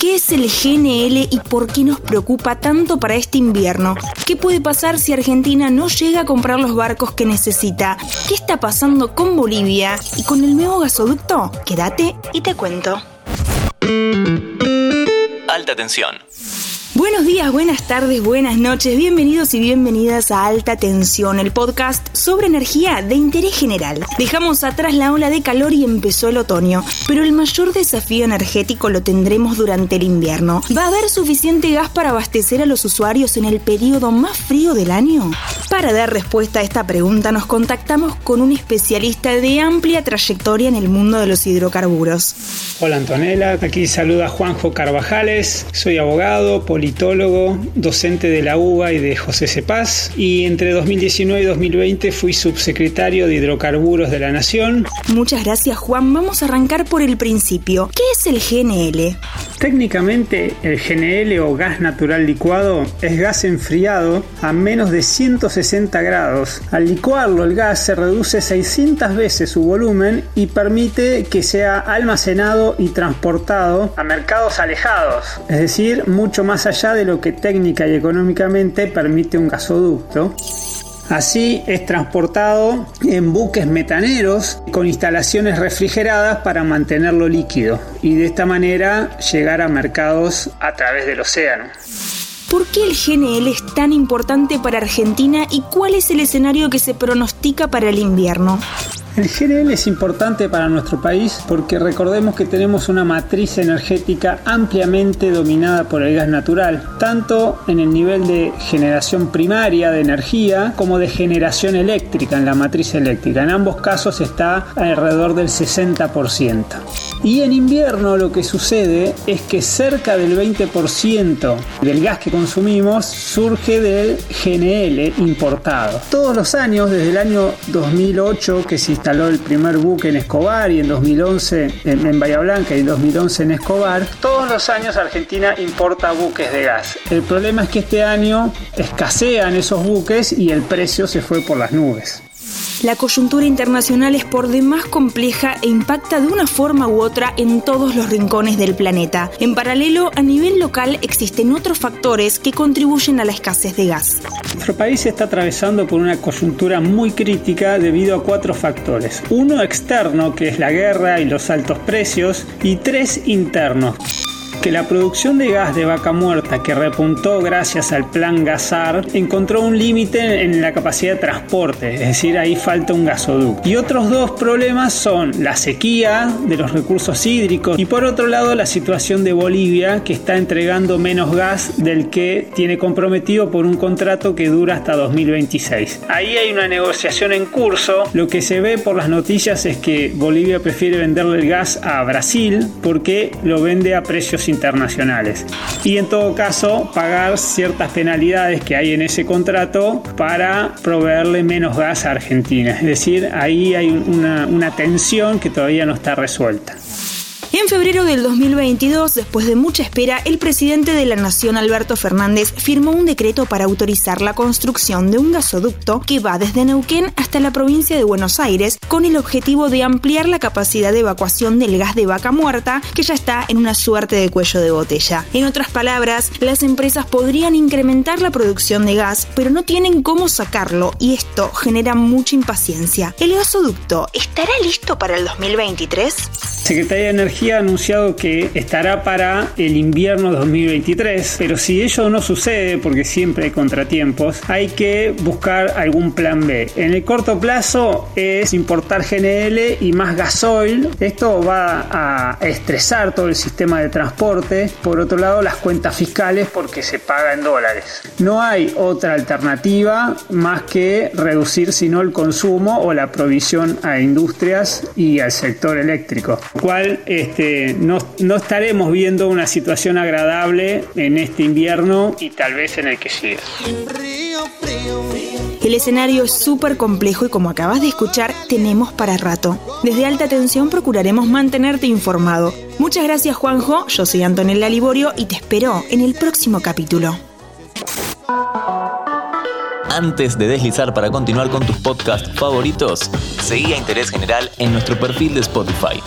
¿Qué es el GNL y por qué nos preocupa tanto para este invierno? ¿Qué puede pasar si Argentina no llega a comprar los barcos que necesita? ¿Qué está pasando con Bolivia y con el nuevo gasoducto? Quédate y te cuento. Alta tensión. Buenos días, buenas tardes, buenas noches, bienvenidos y bienvenidas a Alta Tensión, el podcast sobre energía de interés general. Dejamos atrás la ola de calor y empezó el otoño, pero el mayor desafío energético lo tendremos durante el invierno. ¿Va a haber suficiente gas para abastecer a los usuarios en el periodo más frío del año? Para dar respuesta a esta pregunta nos contactamos con un especialista de amplia trayectoria en el mundo de los hidrocarburos. Hola Antonella, aquí saluda Juanjo Carvajales, soy abogado, politólogo, docente de la UBA y de José Cepaz y entre 2019 y 2020 fui subsecretario de hidrocarburos de la Nación. Muchas gracias Juan, vamos a arrancar por el principio. ¿Qué es el GNL? Técnicamente el GNL o gas natural licuado es gas enfriado a menos de 160 grados. Al licuarlo el gas se reduce 600 veces su volumen y permite que sea almacenado y transportado a mercados alejados, es decir, mucho más allá de lo que técnica y económicamente permite un gasoducto. Así es transportado en buques metaneros con instalaciones refrigeradas para mantenerlo líquido y de esta manera llegar a mercados a través del océano. ¿Por qué el GNL es tan importante para Argentina y cuál es el escenario que se pronostica para el invierno? El GNL es importante para nuestro país porque recordemos que tenemos una matriz energética ampliamente dominada por el gas natural, tanto en el nivel de generación primaria de energía como de generación eléctrica en la matriz eléctrica. En ambos casos está alrededor del 60%. Y en invierno lo que sucede es que cerca del 20% del gas que consumimos surge del GNL importado. Todos los años, desde el año 2008 que se instaló el primer buque en Escobar y en 2011 en, Bahía Blanca y en 2011 en Escobar, todos los años Argentina importa buques de gas. El problema es que este año escasean esos buques y el precio se fue por las nubes. La coyuntura internacional es por demás compleja e impacta de una forma u otra en todos los rincones del planeta. En paralelo, a nivel local existen otros factores que contribuyen a la escasez de gas. Nuestro país está atravesando por una coyuntura muy crítica debido a cuatro factores. Uno externo, que es la guerra y los altos precios, y tres internos que la producción de gas de vaca muerta que repuntó gracias al plan Gasar encontró un límite en la capacidad de transporte, es decir, ahí falta un gasoducto. Y otros dos problemas son la sequía de los recursos hídricos y por otro lado la situación de Bolivia que está entregando menos gas del que tiene comprometido por un contrato que dura hasta 2026. Ahí hay una negociación en curso. Lo que se ve por las noticias es que Bolivia prefiere venderle el gas a Brasil porque lo vende a precios internacionales. Y en todo caso, pagar ciertas penalidades que hay en ese contrato para proveerle menos gas a Argentina. Es decir, ahí hay una, una tensión que todavía no está resuelta. En febrero del 2022, después de mucha espera, el presidente de la Nación, Alberto Fernández, firmó un decreto para autorizar la construcción de un gasoducto que va desde Neuquén hasta la provincia de Buenos Aires, con el objetivo de ampliar la capacidad de evacuación del gas de vaca muerta, que ya está en una suerte de cuello de botella. En otras palabras, las empresas podrían incrementar la producción de gas, pero no tienen cómo sacarlo, y esto genera mucha impaciencia. ¿El gasoducto estará listo para el 2023? Secretaría de Energía ha anunciado que estará para el invierno 2023, pero si ello no sucede, porque siempre hay contratiempos, hay que buscar algún plan B. En el corto plazo es importar GNL y más gasoil. Esto va a estresar todo el sistema de transporte. Por otro lado, las cuentas fiscales porque se paga en dólares. No hay otra alternativa más que reducir sino el consumo o la provisión a industrias y al sector eléctrico cual este, no, no estaremos viendo una situación agradable en este invierno y tal vez en el que siga. El escenario es súper complejo y como acabas de escuchar, tenemos para rato. Desde alta tensión procuraremos mantenerte informado. Muchas gracias Juanjo, yo soy Antonella Liborio y te espero en el próximo capítulo. Antes de deslizar para continuar con tus podcasts favoritos, seguí a Interés General en nuestro perfil de Spotify.